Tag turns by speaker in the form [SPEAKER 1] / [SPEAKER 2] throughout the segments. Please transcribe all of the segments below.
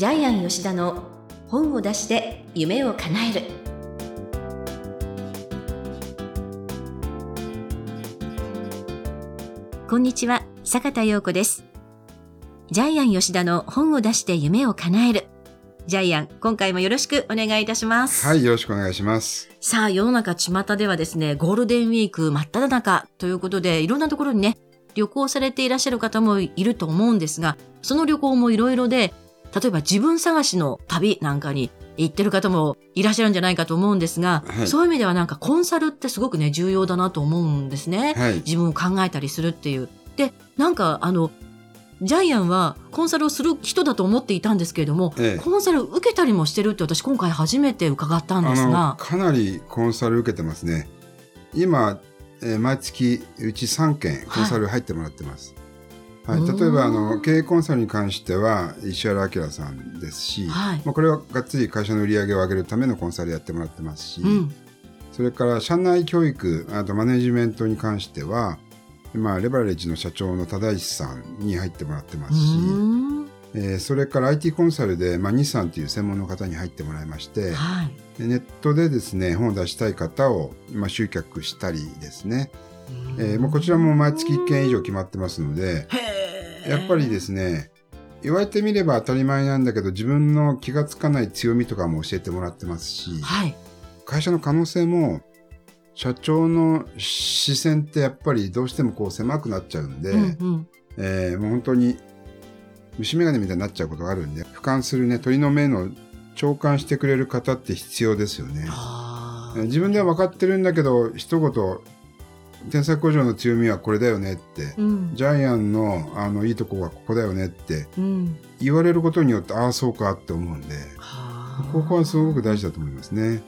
[SPEAKER 1] ジャイアン吉田の本を出して夢を叶えるこんにちは坂田陽子ですジャイアン吉田の本を出して夢を叶えるジャイアン、今回もよろしくお願いいたします。
[SPEAKER 2] はい、よろしくお願いします。
[SPEAKER 1] さあ、世の中巷ではですね、ゴールデンウィーク真っ只中ということで、いろんなところにね、旅行されていらっしゃる方もいると思うんですが、その旅行もいろいろで、例えば自分探しの旅なんかに行ってる方もいらっしゃるんじゃないかと思うんですが、
[SPEAKER 2] はい
[SPEAKER 1] そういう意味ではなんかコンサルってすごくね、重要だなと思うんですね。
[SPEAKER 2] はい。
[SPEAKER 1] 自分を考えたりするっていう。で、なんかあの、ジャイアンはコンサルをする人だと思っていたんですけれども、
[SPEAKER 2] ええ
[SPEAKER 1] コンサル受けたりもしてるって私今回初めて伺ったんですが、
[SPEAKER 2] かなりコンサル受けてますね。今、えー毎月うち3件コンサル入ってもらってます。はい。
[SPEAKER 1] うーん
[SPEAKER 2] 例えばあの経営コンサルに関しては石原明さんですし、
[SPEAKER 1] はい
[SPEAKER 2] まあこれはがっつり会社の売り上げを上げるためのコンサルやってもらってますし、
[SPEAKER 1] うん。
[SPEAKER 2] それから社内教育あとマネジメントに関しては。まあ、レバレッジの社長の忠石さんに入ってもらってますし、えーそれから IT コンサルで、まあ、日産という専門の方に入ってもらいまして、
[SPEAKER 1] はい。
[SPEAKER 2] でネットでですね本を出したい方を、まあ、集客したりですね、えーもうこちらも毎月1件以上決まってますのでやっぱりですね言われてみれば当たり前なんだけど自分の気がつかない強みとかも教えてもらってますし
[SPEAKER 1] はい。
[SPEAKER 2] 会社の可能性も社長の視線ってやっぱりどうしてもこう狭くなっちゃうんで、
[SPEAKER 1] うんうん。
[SPEAKER 2] えーもう本当に虫眼鏡みたいになっちゃうことがあるんで俯瞰するね鳥の目の聴感してくれる方って必要ですよね。自分では分かってるんだけど一言天才工場の強みはこれだよねって、
[SPEAKER 1] うん。
[SPEAKER 2] ジャイアンのあのいいとこはここだよねって
[SPEAKER 1] うん。
[SPEAKER 2] 言われることによってああそうかって思うんでここはすごく大事だと思いますね。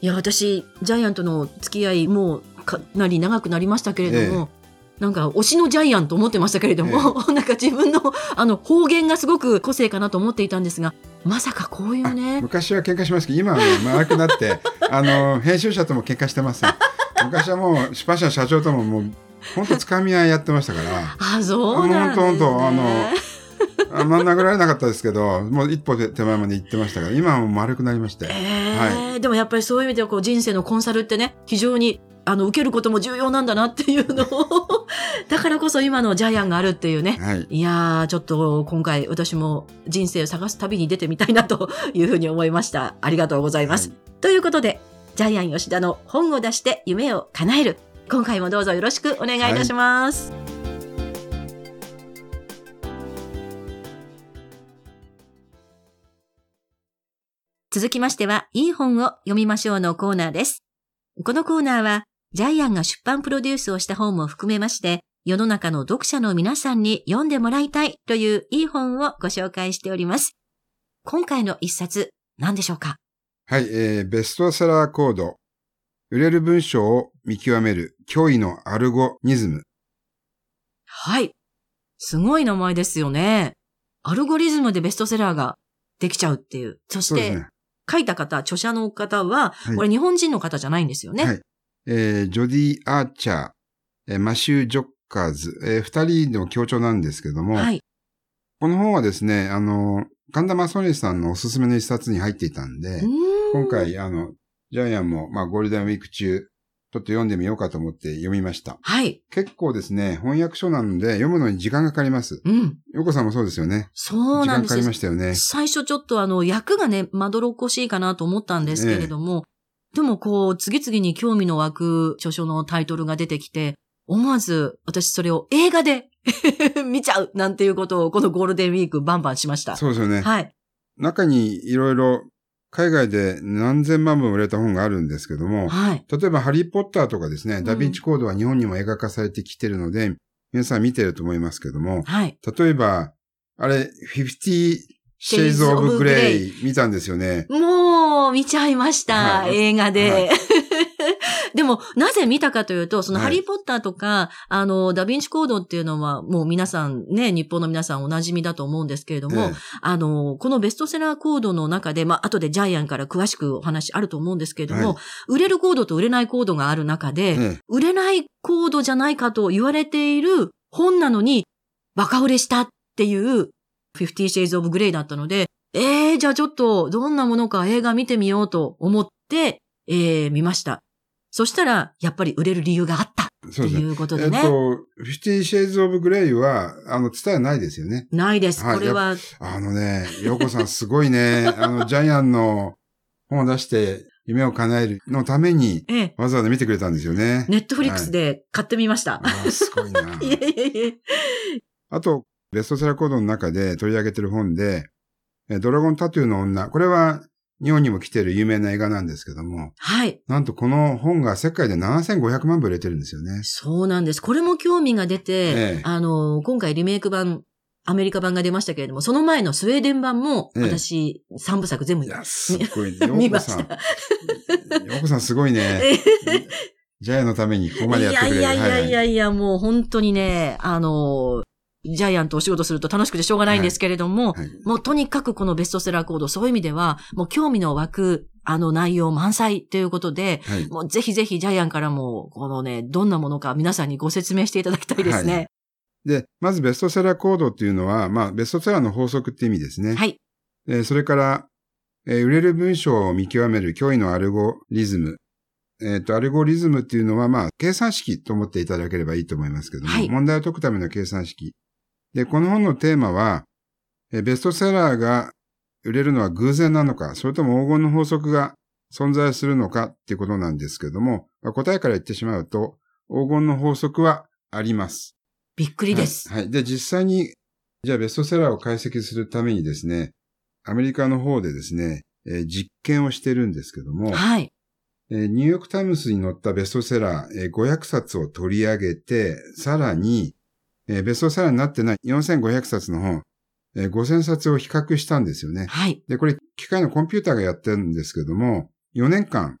[SPEAKER 1] いや、私、ジャイアンとの付き合いもうかなり長くなりましたけれども、なんか推しのジャイアンと思ってましたけれども、なんか自分のあの方言がすごく個性かなと思っていたんですが、まさかこういうね、
[SPEAKER 2] 昔は喧嘩しますけど今はね丸くなってあの編集者とも喧嘩してません。昔はもう出版社の社長とももう本当つかみ合いやってましたから。
[SPEAKER 1] あ、そうなんですね。
[SPEAKER 2] あもう本当本当あのあんま殴られなかったですけど、もう一歩で手前まで行ってましたから、今はもう丸くなりまして。
[SPEAKER 1] えーでもやっぱりそういう意味ではこう人生のコンサルってね非常にあの受けることも重要なんだなっていうのを だからこそ今のジャイアンがあるっていうね
[SPEAKER 2] はい。
[SPEAKER 1] いやーちょっと今回私も人生を探す旅に出てみたいなというふうに思いましたありがとうございます、
[SPEAKER 2] はい
[SPEAKER 1] ということでジャイアン吉田の本を出して夢を叶える今回もどうぞよろしくお願いいたします、続きましては、いい本を読みましょうのコーナーです。このコーナーは、ジャイアンが出版プロデュースをした本も含めまして、世の中の読者の皆さんに読んでもらいたいといういい本をご紹介しております。今回の一冊、何でしょうか？
[SPEAKER 2] はい、えー、ベストセラーコード。売れる文章を見極める脅威のアルゴニズム。
[SPEAKER 1] はい。すごい名前ですよね。アルゴリズムでベストセラーができちゃうっていう。そして、
[SPEAKER 2] ね。
[SPEAKER 1] 書いた方、著者の方は、
[SPEAKER 2] はい
[SPEAKER 1] これ日本人の方じゃないんですよね。
[SPEAKER 2] はいえー、ジョディ・アーチャー、えーマシュー・ジョッカーズ、えー二人の協調なんですけども、
[SPEAKER 1] はい。
[SPEAKER 2] この本はですね、あの、神田正則さんのおすすめの一冊に入っていたんで、
[SPEAKER 1] うーん
[SPEAKER 2] 今回、あの、ジャイアンも、まあ、ゴールデンウィーク中、ちょっと読んでみようかと思って読みました。
[SPEAKER 1] はい。
[SPEAKER 2] 結構ですね、翻訳書なので読むのに時間がかかります。
[SPEAKER 1] うん。
[SPEAKER 2] ヨコさんもそうですよね。
[SPEAKER 1] そうなんですよ
[SPEAKER 2] 時間かかりましたよね。
[SPEAKER 1] 最初ちょっとあの、役がね、まどろっこしいかなと思ったんですけれども、でもこう、次々に興味の湧く著書のタイトルが出てきて、思わず私それを映画で 見ちゃうなんていうことをこのゴールデンウィークバンバンしました。
[SPEAKER 2] そうですよね。
[SPEAKER 1] はい。
[SPEAKER 2] 中にいろいろ海外で何千万本売れた本があるんですけども、
[SPEAKER 1] はい。
[SPEAKER 2] 例えばハリーポッターとかですね、
[SPEAKER 1] ん
[SPEAKER 2] ダヴィンチコードは日本にも映画化されてきてるので、皆さん見てると思いますけども、
[SPEAKER 1] はい。
[SPEAKER 2] 例えば、あれ、50 Shades of Grey 見たんですよね。
[SPEAKER 1] もう見ちゃいました、
[SPEAKER 2] はい
[SPEAKER 1] 映画で。
[SPEAKER 2] はい
[SPEAKER 1] でも、なぜ見たかというと、その
[SPEAKER 2] はい。
[SPEAKER 1] ハリーポッターとか、あの、ダヴィンチコードっていうのは、もう皆さんね、日本の皆さんお馴染みだと思うんですけれども、
[SPEAKER 2] ええ。あ
[SPEAKER 1] あの、このベストセラーコードの中で、まあ、後でジャイアンから詳しくお話あると思うんですけれども、
[SPEAKER 2] はい。
[SPEAKER 1] 売れるコードと売れないコードがある中で、
[SPEAKER 2] ええ。
[SPEAKER 1] 売れないコードじゃないかと言われている本なのに、バカ売れしたっていう、50 Shades of Grey だったので、えー、じゃあちょっとどんなものか映画見てみようと思って、えー、見ました。そしたら、やっぱり売れる理由があった。
[SPEAKER 2] そうですね。
[SPEAKER 1] ということでね。
[SPEAKER 2] えっと、フィフティシェイズ・オブ・グレイは、あの、伝えないですよね。
[SPEAKER 1] ないです。
[SPEAKER 2] はい
[SPEAKER 1] これは、
[SPEAKER 2] あのね、ヨコさんすごいね。あの、ジャイアンの本を出して夢を叶えるのために、
[SPEAKER 1] ええ、
[SPEAKER 2] わざわざ見てくれたんですよね。
[SPEAKER 1] ネットフリックスで買ってみました。
[SPEAKER 2] あーすごいな。
[SPEAKER 1] いえいえいえ。
[SPEAKER 2] あと、ベストセラーコードの中で取り上げてる本で、えドラゴンタトゥーの女。これは日本にも来てる有名な映画なんですけども、
[SPEAKER 1] はい。
[SPEAKER 2] なんとこの本が世界で7500万部売れてるんですよね。
[SPEAKER 1] そうなんです。これも興味が出て、
[SPEAKER 2] ええ
[SPEAKER 1] あの、今回リメイク版、アメリカ版が出ましたけれども、その前のスウェーデン版も、
[SPEAKER 2] ええ
[SPEAKER 1] 私、三部作全部
[SPEAKER 2] いや、すごい。ヨ
[SPEAKER 1] 見
[SPEAKER 2] コさん。
[SPEAKER 1] ました。
[SPEAKER 2] ヨコ さんすごいね。
[SPEAKER 1] え
[SPEAKER 2] ジャイアンのためにここまでやってくれる。
[SPEAKER 1] いやいやいやい
[SPEAKER 2] はい
[SPEAKER 1] やいや、もう本当にね、あの、ジャイアンとお仕事すると楽しくてしょうがないんですけれども、
[SPEAKER 2] はい
[SPEAKER 1] もうとにかくこのベストセラーコード、そういう意味では、もう興味の湧く、あの内容満載ということで、
[SPEAKER 2] はい。
[SPEAKER 1] もうぜひぜひジャイアンからも、このね、どんなものか皆さんにご説明していただきたいですね。
[SPEAKER 2] で、まずベストセラーコードっていうのは、まあ、ベストセラーの法則って意味ですね。
[SPEAKER 1] はい。
[SPEAKER 2] えーそれから、えー売れる文章を見極める脅威のアルゴリズム。えっ、と、アルゴリズムっていうのは、まあ、計算式と思っていただければいいと思いますけども、
[SPEAKER 1] はい
[SPEAKER 2] 問題を解くための計算式。で、この本のテーマは、えーベストセラーが売れるのは偶然なのか、それとも黄金の法則が存在するのかっていうことなんですけども、まあ答えから言ってしまうと、黄金の法則はあります。
[SPEAKER 1] びっくりです。
[SPEAKER 2] はい。はいで、実際に、じゃあベストセラーを解析するためにですね、アメリカの方でですね、えー実験をしてるんですけども、
[SPEAKER 1] はい。
[SPEAKER 2] えーニューヨークタイムズに載ったベストセラー、えー500冊を取り上げて、さらに、えーベストセラーになってない4500冊の本、えー5000冊を比較したんですよね。
[SPEAKER 1] はい。
[SPEAKER 2] で、これ、機械のコンピューターがやってるんですけども、4年間、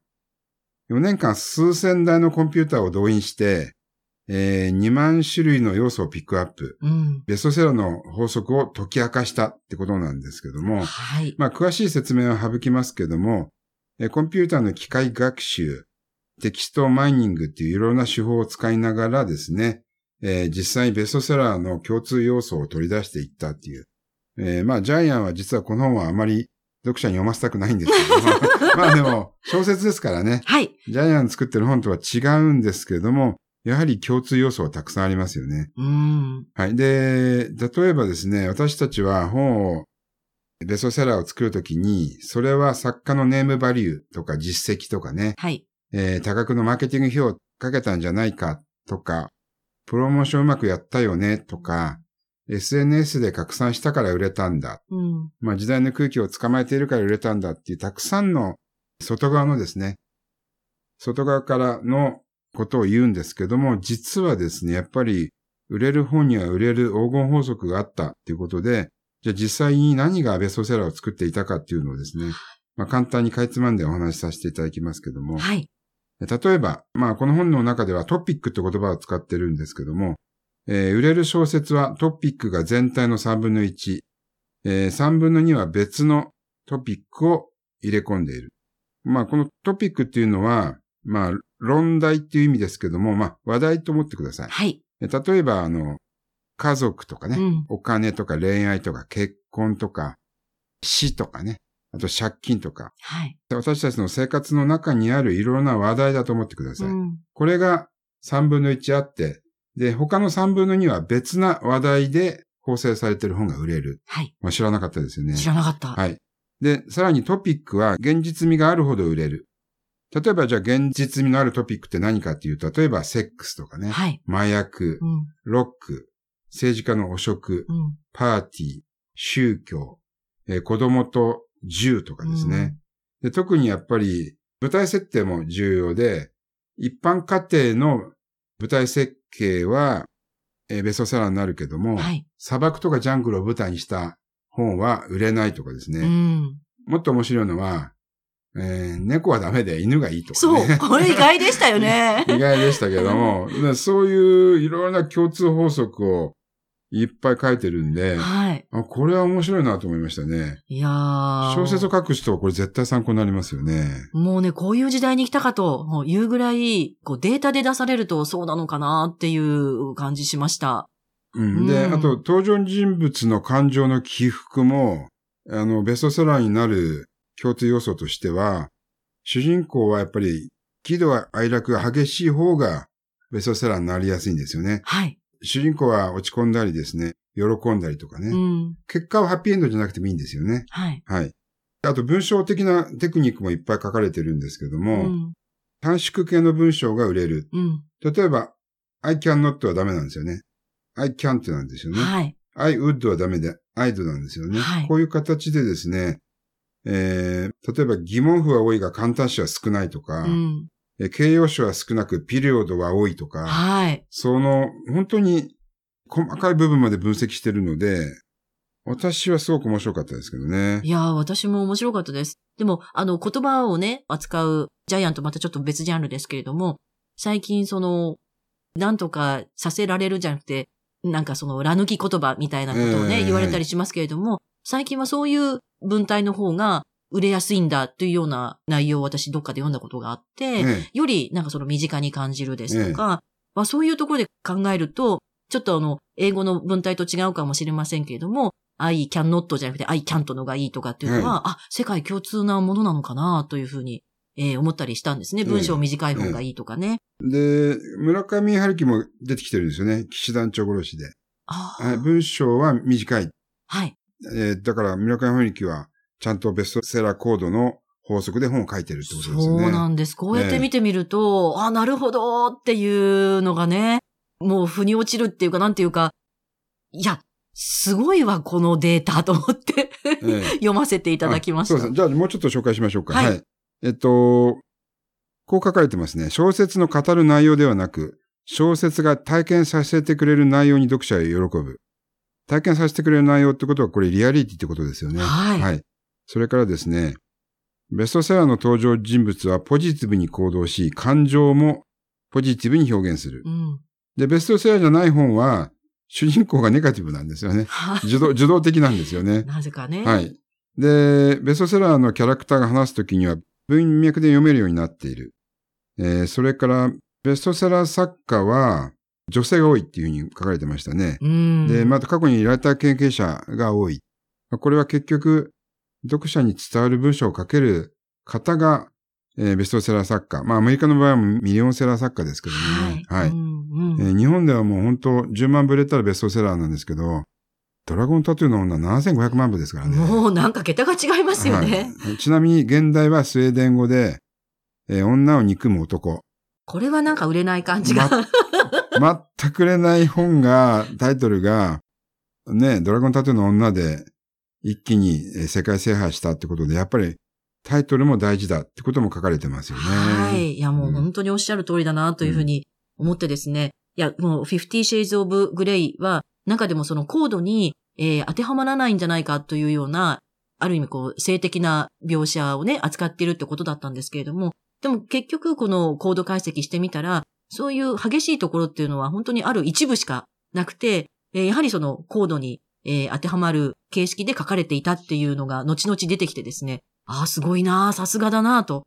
[SPEAKER 2] 4年間数千台のコンピューターを動員して、えー2万種類の要素をピックアップ。
[SPEAKER 1] うん。
[SPEAKER 2] ベストセラーの法則を解き明かしたってことなんですけども、
[SPEAKER 1] はい。
[SPEAKER 2] まあ、詳しい説明は省きますけども、えーコンピューターの機械学習、テキストマイニングっていういろんな手法を使いながらですね、えー実際にベストセラーの共通要素を取り出していったっていう。えーまあ、ジャイアンは実はこの本はあまり読者に読ませたくないんですけども、まあでも、小説ですからね、
[SPEAKER 1] はい。
[SPEAKER 2] ジャイアン作ってる本とは違うんですけれども、やはり共通要素はたくさんありますよね。
[SPEAKER 1] うん。
[SPEAKER 2] はい。で、例えばですね、私たちは本を、ベストセラーを作るときに、それは作家のネームバリューとか実績とかね、
[SPEAKER 1] はい。
[SPEAKER 2] えー多額のマーケティング費用をかけたんじゃないかとか、プロモーションうまくやったよねとか、SNS で拡散したから売れたんだ。
[SPEAKER 1] うん。
[SPEAKER 2] まあ時代の空気を捕まえているから売れたんだっていうたくさんの外側のですね、外側からのことを言うんですけども、実はですね、やっぱり売れる本には売れる黄金法則があったっていうことで、じゃあ実際に何がベストセラーを作っていたかっていうのをですね、まあ簡単にかいつまんでお話しさせていただきますけども、
[SPEAKER 1] はい。
[SPEAKER 2] 例えば、まあこの本の中ではトピックって言葉を使ってるんですけども、えー売れる小説はトピックが全体の3分の1、えー3分の2は別のトピックを入れ込んでいる。まあこのトピックっていうのは、まあ論題っていう意味ですけども、まあ話題と思ってください。
[SPEAKER 1] はい。
[SPEAKER 2] え例えばあの、家族とかね、
[SPEAKER 1] うん。
[SPEAKER 2] お金とか恋愛とか結婚とか死とかね、あと借金とか、
[SPEAKER 1] はい。
[SPEAKER 2] 私たちの生活の中にあるいろんな話題だと思ってください。
[SPEAKER 1] うん。
[SPEAKER 2] これが3分の1あって、で、他の3分の2は別な話題で構成されている本が売れる。
[SPEAKER 1] はい。
[SPEAKER 2] まあ、知らなかったですよね。
[SPEAKER 1] 知らなかった。
[SPEAKER 2] はい。で、さらにトピックは現実味があるほど売れる。例えばじゃあ現実味のあるトピックって何かっていうと、例えばセックスとかね、
[SPEAKER 1] はい。
[SPEAKER 2] 麻薬、
[SPEAKER 1] うん。
[SPEAKER 2] ロック、政治家の汚職、
[SPEAKER 1] うん。
[SPEAKER 2] パーティー、宗教、えー子供と銃とかですね。で特にやっぱり舞台設定も重要で、一般家庭の舞台設計は、えーベストセラーになるけども、
[SPEAKER 1] はい。
[SPEAKER 2] 砂漠とかジャングルを舞台にした本は売れないとかですね。
[SPEAKER 1] うん。
[SPEAKER 2] もっと面白いのは、えー猫はダメで犬がいいとか
[SPEAKER 1] そう
[SPEAKER 2] ね。
[SPEAKER 1] これ意外でしたよね。
[SPEAKER 2] 意外でしたけども、ねそういういろんな共通法則をいっぱい書いてるんで、
[SPEAKER 1] はい。
[SPEAKER 2] あこれは面白いなと思いましたね。
[SPEAKER 1] いやー。
[SPEAKER 2] 小説を書く人はこれ絶対参考になりますよね。
[SPEAKER 1] もうね、こういう時代に来たかともう言うぐらい、こうデータで出されるとそうなのかなっていう感じしました。
[SPEAKER 2] うん。で、
[SPEAKER 1] うん
[SPEAKER 2] あと登場人物の感情の起伏もあの、ベストセラーになる共通要素としては、主人公はやっぱり喜怒哀楽が激しい方がベストセラーになりやすいんですよね。
[SPEAKER 1] はい。
[SPEAKER 2] 主人公は落ち込んだりですね、喜んだりとかね。
[SPEAKER 1] うん。
[SPEAKER 2] 結果はハッピーエンドじゃなくてもいいんですよね。
[SPEAKER 1] はい。
[SPEAKER 2] はい。あと文章的なテクニックもいっぱい書かれてるんですけど
[SPEAKER 1] う
[SPEAKER 2] も、
[SPEAKER 1] ん。
[SPEAKER 2] 短縮系の文章が売れる。
[SPEAKER 1] うん。
[SPEAKER 2] 例えば、I can not はダメなんですよね。I can't なんですよね。
[SPEAKER 1] はい。
[SPEAKER 2] I would はダメで、I'd なんですよね。
[SPEAKER 1] はい
[SPEAKER 2] こういう形でですね、えー、例えば疑問符は多いが簡単詞は少ないとか、
[SPEAKER 1] うん。
[SPEAKER 2] え形容詞は少なくピリオドは多いとか、
[SPEAKER 1] はい。
[SPEAKER 2] その、本当に細かい部分まで分析してるので、私はすごく面白かったですけどね
[SPEAKER 1] い。やー、私も面白かったです。でも、あの、言葉をね、扱うジャイアントまたちょっと別ジャンルですけれども、最近その、なんとかさせられるじゃなくて、なんかその、ら抜き言葉みたいなことをね、
[SPEAKER 2] ええ
[SPEAKER 1] 言われたりしますけれども、最近はそういう文体の方が売れやすいんだというような内容を私どっかで読んだことがあって、
[SPEAKER 2] ね
[SPEAKER 1] よりなんかその身近に感じるですとか、まあそういうところで考えると、ちょっとあの、英語の文体と違うかもしれませんけれども、I can not じゃなくて I can't のがいいとかっていうのは、あ、世界共通なものなのかなというふうに、えー思ったりしたんですね。
[SPEAKER 2] ええ
[SPEAKER 1] 文章短い方がいいとかね。
[SPEAKER 2] で、村上春樹も出てきてるんですよね。騎士団長殺しで。文章は短い。
[SPEAKER 1] はい。
[SPEAKER 2] えーだから村上春樹はちゃんとベストセラーコードの法則で本を書いてるってことですよね。
[SPEAKER 1] そうなんです。こうやって見てみると、あ、なるほどっていうのがね、もう腑に落ちるっていうか、なんていうか、いや、すごいわ、このデータと思って
[SPEAKER 2] ええ
[SPEAKER 1] 読ませていただきました。
[SPEAKER 2] あそうですね。じゃあもうちょっと紹介しましょうか。
[SPEAKER 1] はい
[SPEAKER 2] はい。えっと、こう書かれてますね。小説の語る内容ではなく、小説が体験させてくれる内容に読者は喜ぶ。体験させてくれる内容ってことは、これリアリティってことですよね。
[SPEAKER 1] はい
[SPEAKER 2] はい。それからですね、ベストセラーの登場人物はポジティブに行動し、感情もポジティブに表現する
[SPEAKER 1] う。ん。
[SPEAKER 2] で、ベストセラーじゃない本は、主人公がネガティブなんですよね。
[SPEAKER 1] はい。
[SPEAKER 2] 受動、受動的なんですよね。
[SPEAKER 1] なぜかね。
[SPEAKER 2] はい。で、ベストセラーのキャラクターが話すときには文脈で読めるようになっている。えーそれから、ベストセラー作家は女性が多いっていうふうに書かれてましたね。
[SPEAKER 1] うん。
[SPEAKER 2] で、また過去にライター経験者が多い。これは結局、読者に伝わる文章を書ける方が、えーベストセラー作家。まあ、アメリカの場合はミリオンセラー作家ですけどね。
[SPEAKER 1] はい。うんうん
[SPEAKER 2] えー日本ではもう本当10万部売れたらベストセラーなんですけど、ドラゴンタトゥーの女7500万部ですからね。
[SPEAKER 1] もうなんか桁が違いますよね。
[SPEAKER 2] はいちなみに現代はスウェーデン語で、えー女を憎む男。
[SPEAKER 1] これはなんか売れない感じが。
[SPEAKER 2] 全く売れない本が、タイトルが、ね、ドラゴンタトゥーの女で一気にえー世界制覇したってことで、やっぱりタイトルも大事だってことも書かれてますよね。
[SPEAKER 1] はい。いや、もう本当におっしゃる通りだなというふうに思ってですね。いや、もう、50 Shades of Grey は、中でもそのコードに、えー当てはまらないんじゃないかというような、ある意味こう、性的な描写をね、扱っているってことだったんですけれども、でも結局このコード解析してみたら、そういう激しいところっていうのは本当にある一部しかなくて、えーやはりそのコードに、えー当てはまる形式で書かれていたっていうのが後々出てきてですね、ああ、すごいなあさすがだなあと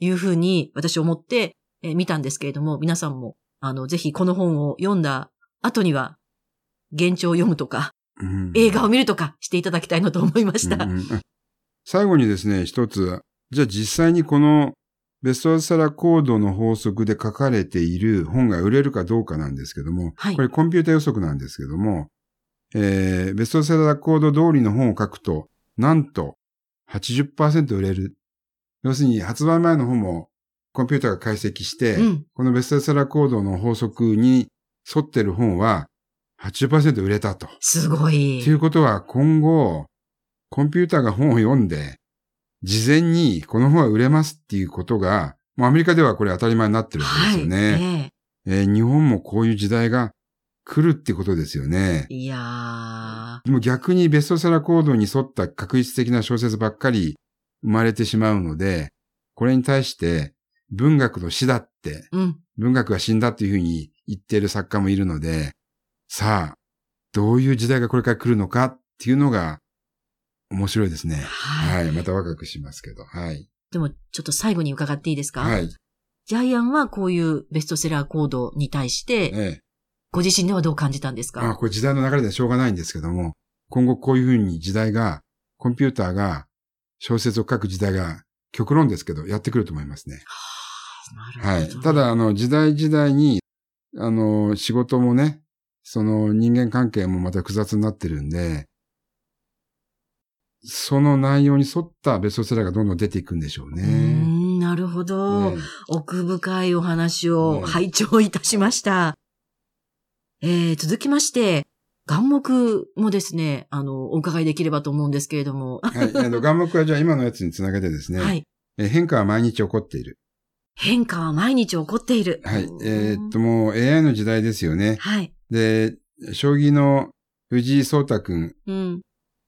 [SPEAKER 1] いうふうに私思って、えー見たんですけれども、皆さんも、あの、ぜひこの本を読んだ後には、現状を読むとか、
[SPEAKER 2] うん。
[SPEAKER 1] 映画を見るとかしていただきたいなと思いました。
[SPEAKER 2] うんうん。あ最後にですね、一つ、じゃあ実際にこのベストセラーコードの法則で書かれている本が売れるかどうかなんですけども、
[SPEAKER 1] はい。
[SPEAKER 2] これコンピュータ予測なんですけども、えー、ベストセラーコード通りの本を書くと、なんと80%売れる。要するに発売前の本もコンピュータが解析して、
[SPEAKER 1] うん。
[SPEAKER 2] このベストセラーコードの法則に沿ってる本は80%売れたと。
[SPEAKER 1] すごい
[SPEAKER 2] とい。うことは今後、コンピューターが本を読んで、事前にこの本は売れますっていうことが、もうアメリカではこれ当たり前になってるわけですよね。
[SPEAKER 1] ね
[SPEAKER 2] えー日本もこういう時代が来るってことですよね。
[SPEAKER 1] いや
[SPEAKER 2] でも逆にベストセラーコードに沿った確実的な小説ばっかり生まれてしまうので、これに対して文学の死だって、
[SPEAKER 1] ー。うん。
[SPEAKER 2] 文学が死んだっていうふうに言っている作家もいるので、さあ、どういう時代がこれから来るのかっていうのが面白いですね。
[SPEAKER 1] はい。
[SPEAKER 2] はい。また若くしますけど。はい。
[SPEAKER 1] でも、ちょっと最後に伺っていいですか？
[SPEAKER 2] はい。
[SPEAKER 1] ジャイアンはこういうベストセラーコードに対して、
[SPEAKER 2] ええ。
[SPEAKER 1] ご自身ではどう感じたんです
[SPEAKER 2] あ、
[SPEAKER 1] か
[SPEAKER 2] これ時代の流れでしょうがないんですけども、今後こういうふうに時代がコンピューターが小説を書く時代が極論ですけど、やってくると思いますね。はい。ただ、あの、時代時代に、あの、仕事もね、その人間関係もまた複雑になってるんで、その内容に沿ったベストセラーがどんどん出ていくんでしょうね。
[SPEAKER 1] うなるほど、ね、奥深いお話を拝聴いたしました。ね、えー、続きまして、眼目もですね、あの、お伺いできればと思うんですけれども。
[SPEAKER 2] はい。あの、眼目はじゃあ今のやつにつなげてですね。はい。え変化は毎日起こっている。
[SPEAKER 1] 変化は毎日起こっている。
[SPEAKER 2] はい。えー、っと、もう AI の時代ですよね。はい。で、将棋の藤井聡太くん。うん。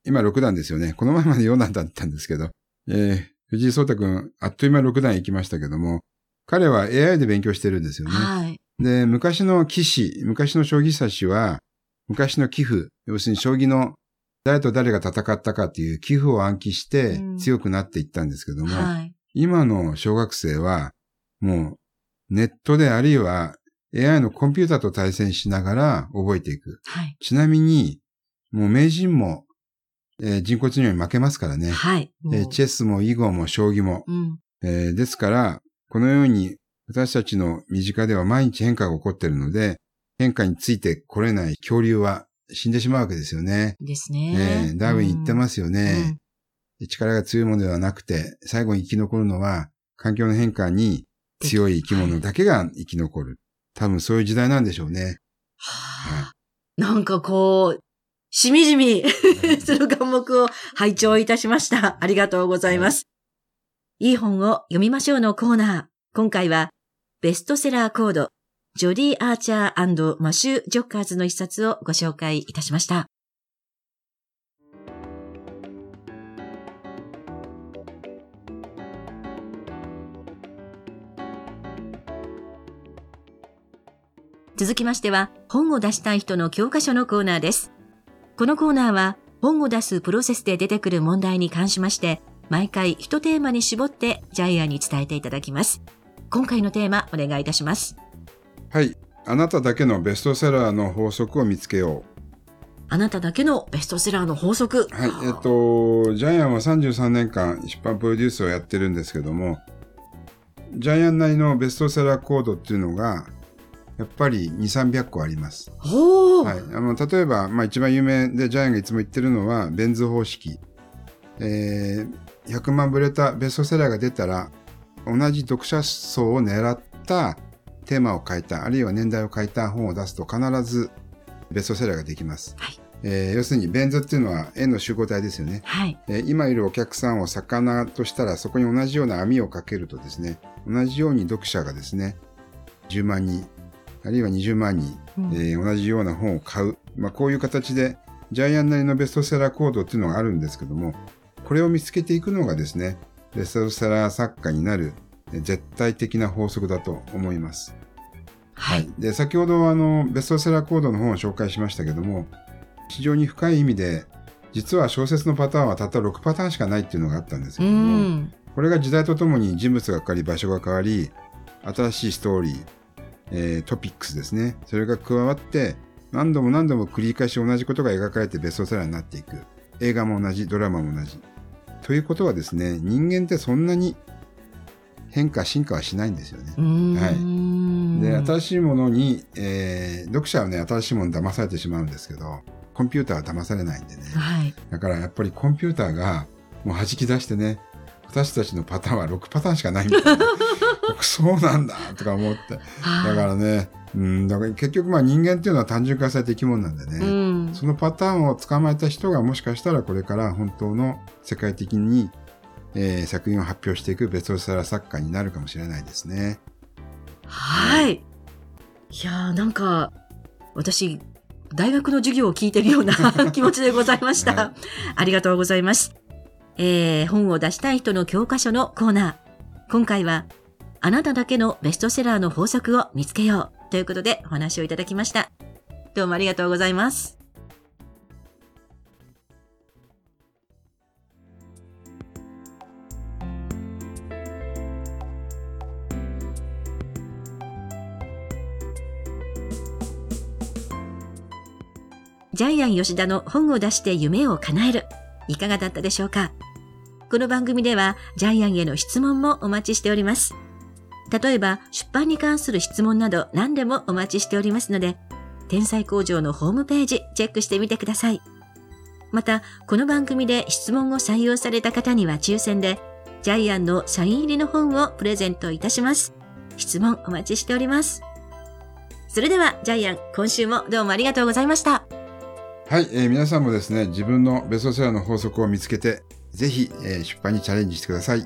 [SPEAKER 2] 今6段ですよね。この前まで4段だったんですけど。えー、藤井聡太くん、あっという間6段行きましたけども、彼は AI で勉強してるんですよね。はい。で、昔の棋士、昔の将棋指しは、昔の寄付、要するに将棋の誰と誰が戦ったかっていう寄付を暗記して強くなっていったんですけども、うんはい、今の小学生はもうネットであるいは AI のコンピューターと対戦しながら覚えていく。はい、ちなみに、もう名人も、えー、人工知能に負けますからね。はい、えー、チェスも囲碁も将棋も。うん、えー、ですから、このように私たちの身近では毎日変化が起こっているので、変化について来れない恐竜は死んでしまうわけですよね。
[SPEAKER 1] ですね。
[SPEAKER 2] えー、ダーウィン言ってますよね、うん、力が強いものではなくて、最後に生き残るのは、環境の変化に強い生き物だけが生き残る。多分そういう時代なんでしょうね。
[SPEAKER 1] はあ、はい、なんかこう、しみじみする科目を拝聴いたしました。ありがとうございます。いい本を読みましょうのコーナー。今回は、ベストセラーコードジョディ・アーチャーマシュー・ジョッカーズの一冊をご紹介いたしました。続きましては、本を出したい人の教科書のコーナーです。このコーナーは、本を出すプロセスで出てくる問題に関しまして、毎回一テーマに絞ってジャイアンに伝えていただきます。今回のテーマ、お願いいたします。
[SPEAKER 2] はい。あなただけのベストセラーの法則を見つけよう。
[SPEAKER 1] あなただけのベストセラーの法則。
[SPEAKER 2] はい。えっと、ジャイアンは33年間出版プロデュースをやってるんですけども、ジャイアンなりのベストセラーコードっていうのが、やっぱり2、300個あります。はい。あの、例えば、まあ一番有名でジャイアンがいつも言ってるのは、ベン図方式。えー、100万ブレたベストセラーが出たら、同じ読者層を狙ったテーマを変えた、あるいは年代を変えた本を出すと必ずベストセラーができます。はい。えー、要するにベン図っていうのは円の集合体ですよね、はい。えー、今いるお客さんを魚としたらそこに同じような網をかけるとですね同じように読者がですね10万人あるいは20万人、うん、えー、同じような本を買う、まあ、こういう形でジャイアンなりのベストセラーコードっていうのがあるんですけどもこれを見つけていくのがですねベストセラー作家になる絶対的な法則だと思います。はい。で、先ほどあの、ベストセラーコードの本を紹介しましたけども、非常に深い意味で、実は小説のパターンはたった6パターンしかないっていうのがあったんですけども、これが時代とともに人物が変わり、場所が変わり、新しいストーリー、えー、トピックスですね。それが加わって、何度も何度も繰り返し同じことが描かれてベストセラーになっていく。映画も同じ、ドラマも同じ。ということはですね、人間ってそんなに変化、進化はしないんですよね。はい。で、新しいものに、えー、読者はね、新しいものに騙されてしまうんですけど、コンピューターは騙されないんでね。はい。だからやっぱりコンピューターがもう弾き出してね、私たちのパターンは6パターンしかないみたいな。そうなんだとか思って。だからね、うん、だから結局まあ人間っていうのは単純化された生き物なんでね、うん、そのパターンを捕まえた人がもしかしたらこれから本当の世界的にえー、作品を発表していくベストセラー作家になるかもしれないですね。
[SPEAKER 1] はい。いやーなんか、私、大学の授業を聞いてるような 気持ちでございました。はい、ありがとうございます。えー、本を出したい人の教科書のコーナー。今回は、あなただけのベストセラーの法則を見つけようということでお話をいただきました。どうもありがとうございます。ジャイアン吉田の本を出して夢を叶える。いかがだったでしょうか？この番組ではジャイアンへの質問もお待ちしております。例えば出版に関する質問など何でもお待ちしておりますので、天才工場のホームページチェックしてみてください。また、この番組で質問を採用された方には抽選で、ジャイアンのサイン入りの本をプレゼントいたします。質問お待ちしております。それでは、ジャイアン、今週もどうもありがとうございました。
[SPEAKER 2] はい、えー、皆さんもですね、自分のベストセラーの法則を見つけて、ぜひ、えー、出版にチャレンジしてください。